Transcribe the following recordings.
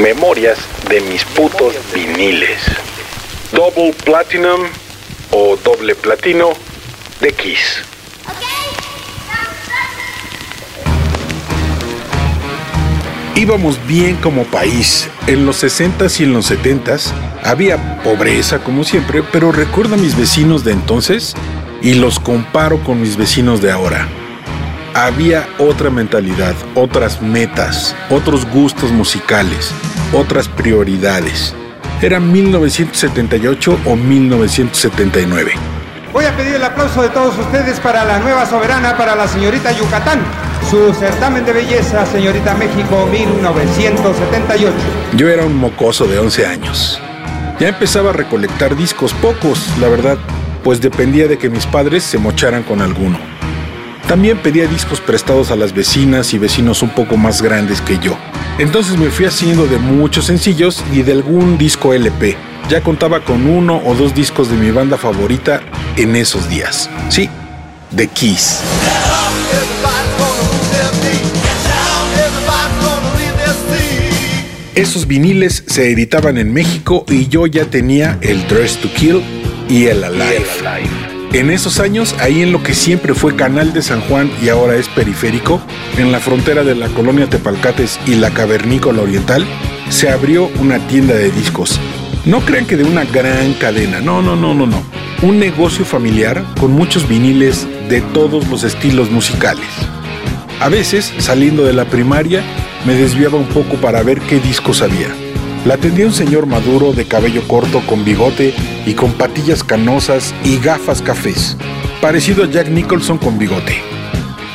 Memorias de mis putos viniles. Double Platinum o doble platino de Kiss. Íbamos bien como país. En los 60s y en los 70s había pobreza como siempre, pero recuerdo a mis vecinos de entonces y los comparo con mis vecinos de ahora. Había otra mentalidad, otras metas, otros gustos musicales, otras prioridades. Era 1978 o 1979. Voy a pedir el aplauso de todos ustedes para la nueva soberana, para la señorita Yucatán. Su certamen de belleza, señorita México 1978. Yo era un mocoso de 11 años. Ya empezaba a recolectar discos, pocos, la verdad, pues dependía de que mis padres se mocharan con alguno. También pedía discos prestados a las vecinas y vecinos un poco más grandes que yo. Entonces me fui haciendo de muchos sencillos y de algún disco LP. Ya contaba con uno o dos discos de mi banda favorita en esos días. Sí, The Kiss. Esos viniles se editaban en México y yo ya tenía el Dress to Kill y el Alive. En esos años, ahí en lo que siempre fue Canal de San Juan y ahora es periférico, en la frontera de la colonia Tepalcates y la Cavernícola Oriental, se abrió una tienda de discos. No crean que de una gran cadena, no, no, no, no, no. Un negocio familiar con muchos viniles de todos los estilos musicales. A veces, saliendo de la primaria, me desviaba un poco para ver qué discos había. La atendía un señor maduro de cabello corto con bigote y con patillas canosas y gafas cafés, parecido a Jack Nicholson con bigote.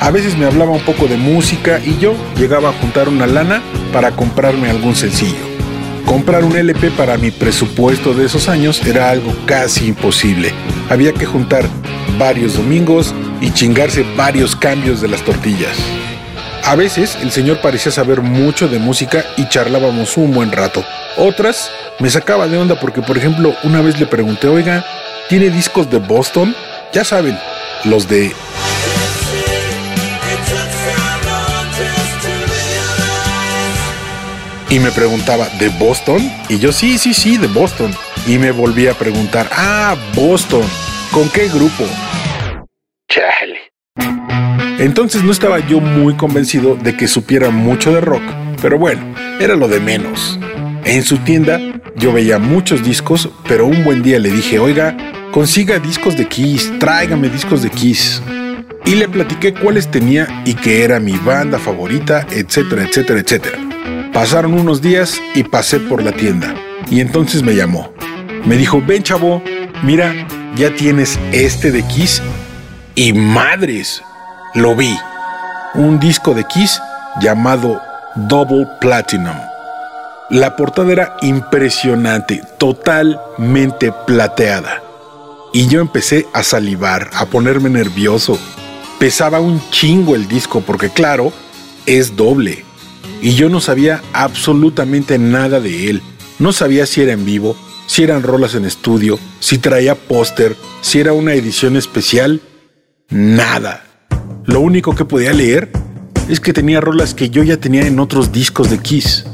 A veces me hablaba un poco de música y yo llegaba a juntar una lana para comprarme algún sencillo. Comprar un LP para mi presupuesto de esos años era algo casi imposible. Había que juntar varios domingos y chingarse varios cambios de las tortillas. A veces el señor parecía saber mucho de música y charlábamos un buen rato. Otras me sacaba de onda porque, por ejemplo, una vez le pregunté, oiga, ¿tiene discos de Boston? Ya saben, los de... Y me preguntaba, ¿de Boston? Y yo, sí, sí, sí, de Boston. Y me volví a preguntar, ah, Boston, ¿con qué grupo? Entonces no estaba yo muy convencido de que supiera mucho de rock, pero bueno, era lo de menos. En su tienda yo veía muchos discos, pero un buen día le dije, oiga, consiga discos de Kiss, tráigame discos de Kiss. Y le platiqué cuáles tenía y que era mi banda favorita, etcétera, etcétera, etcétera. Pasaron unos días y pasé por la tienda. Y entonces me llamó. Me dijo, ven chavo, mira, ya tienes este de Kiss. Y madres, lo vi. Un disco de Kiss llamado Double Platinum. La portada era impresionante, totalmente plateada. Y yo empecé a salivar, a ponerme nervioso. Pesaba un chingo el disco porque claro, es doble. Y yo no sabía absolutamente nada de él. No sabía si era en vivo, si eran rolas en estudio, si traía póster, si era una edición especial. Nada. Lo único que podía leer es que tenía rolas que yo ya tenía en otros discos de Kiss.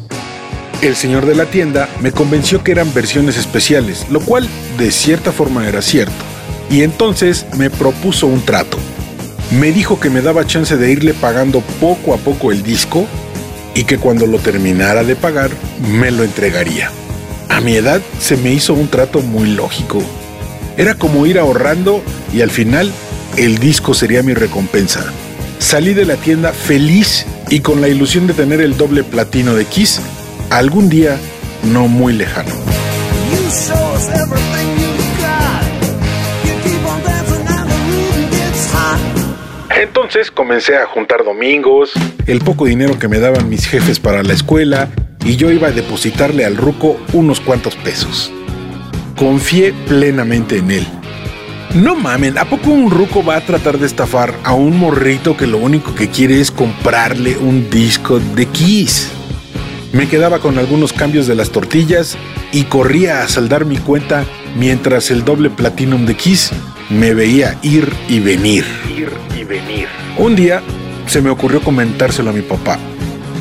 El señor de la tienda me convenció que eran versiones especiales, lo cual de cierta forma era cierto. Y entonces me propuso un trato. Me dijo que me daba chance de irle pagando poco a poco el disco y que cuando lo terminara de pagar me lo entregaría. A mi edad se me hizo un trato muy lógico. Era como ir ahorrando y al final el disco sería mi recompensa. Salí de la tienda feliz y con la ilusión de tener el doble platino de Kiss algún día no muy lejano. Entonces comencé a juntar domingos, el poco dinero que me daban mis jefes para la escuela y yo iba a depositarle al ruco unos cuantos pesos. Confié plenamente en él no mamen, ¿a poco un ruco va a tratar de estafar a un morrito que lo único que quiere es comprarle un disco de Kiss? Me quedaba con algunos cambios de las tortillas y corría a saldar mi cuenta mientras el doble platinum de Kiss me veía ir y venir. Ir y venir. Un día se me ocurrió comentárselo a mi papá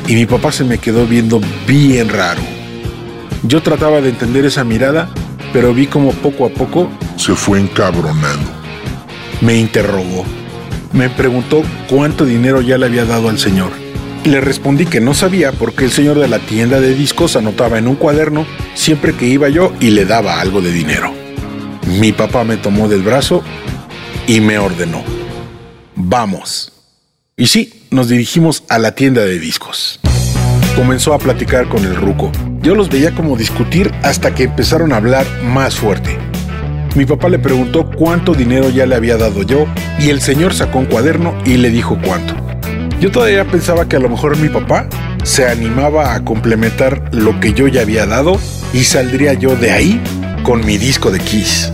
y mi papá se me quedó viendo bien raro. Yo trataba de entender esa mirada, pero vi como poco a poco se fue encabronando. Me interrogó. Me preguntó cuánto dinero ya le había dado al señor. Le respondí que no sabía porque el señor de la tienda de discos anotaba en un cuaderno siempre que iba yo y le daba algo de dinero. Mi papá me tomó del brazo y me ordenó. Vamos. Y sí, nos dirigimos a la tienda de discos. Comenzó a platicar con el ruco. Yo los veía como discutir hasta que empezaron a hablar más fuerte. Mi papá le preguntó cuánto dinero ya le había dado yo y el señor sacó un cuaderno y le dijo cuánto. Yo todavía pensaba que a lo mejor mi papá se animaba a complementar lo que yo ya había dado y saldría yo de ahí con mi disco de Kiss.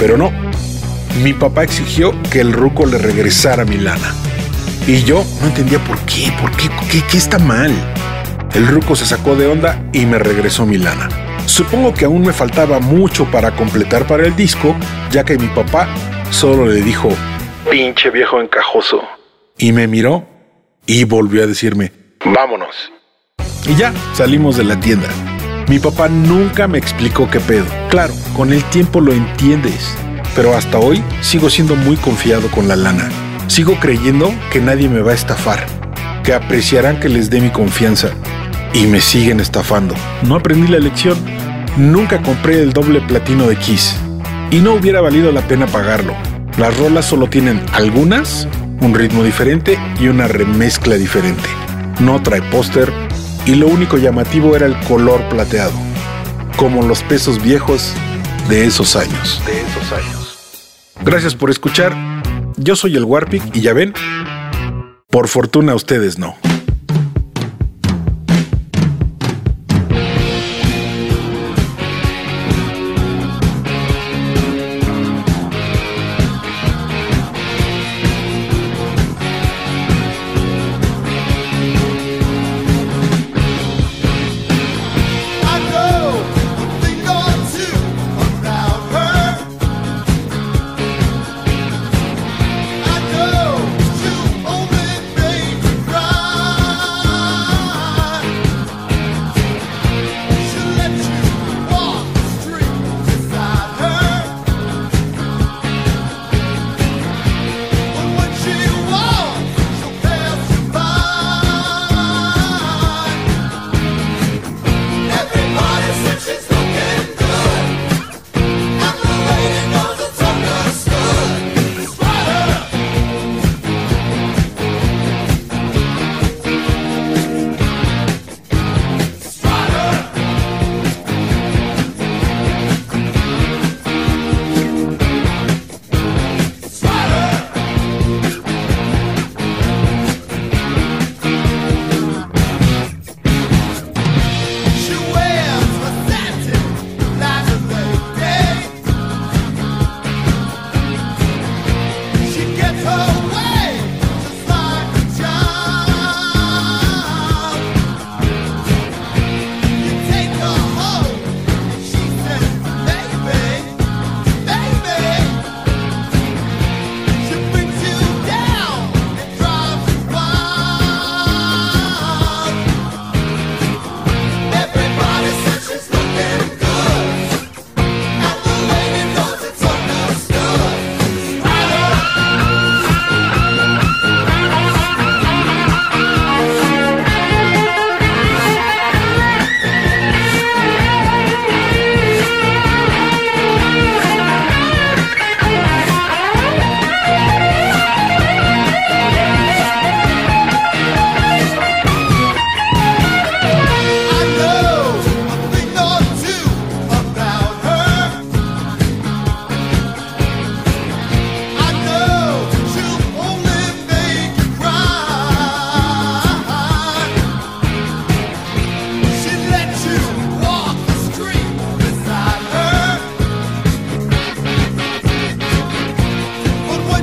Pero no, mi papá exigió que el ruco le regresara mi lana. Y yo no entendía por qué, por qué, qué, qué está mal. El ruco se sacó de onda y me regresó mi lana. Supongo que aún me faltaba mucho para completar para el disco, ya que mi papá solo le dijo, pinche viejo encajoso. Y me miró y volvió a decirme, vámonos. Y ya salimos de la tienda. Mi papá nunca me explicó qué pedo. Claro, con el tiempo lo entiendes, pero hasta hoy sigo siendo muy confiado con la lana. Sigo creyendo que nadie me va a estafar, que apreciarán que les dé mi confianza y me siguen estafando. No aprendí la lección. Nunca compré el doble platino de Kiss y no hubiera valido la pena pagarlo. Las rolas solo tienen algunas, un ritmo diferente y una remezcla diferente. No trae póster, y lo único llamativo era el color plateado, como los pesos viejos de esos años. De esos años. Gracias por escuchar. Yo soy el Warpic y ya ven, por fortuna ustedes no.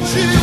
you.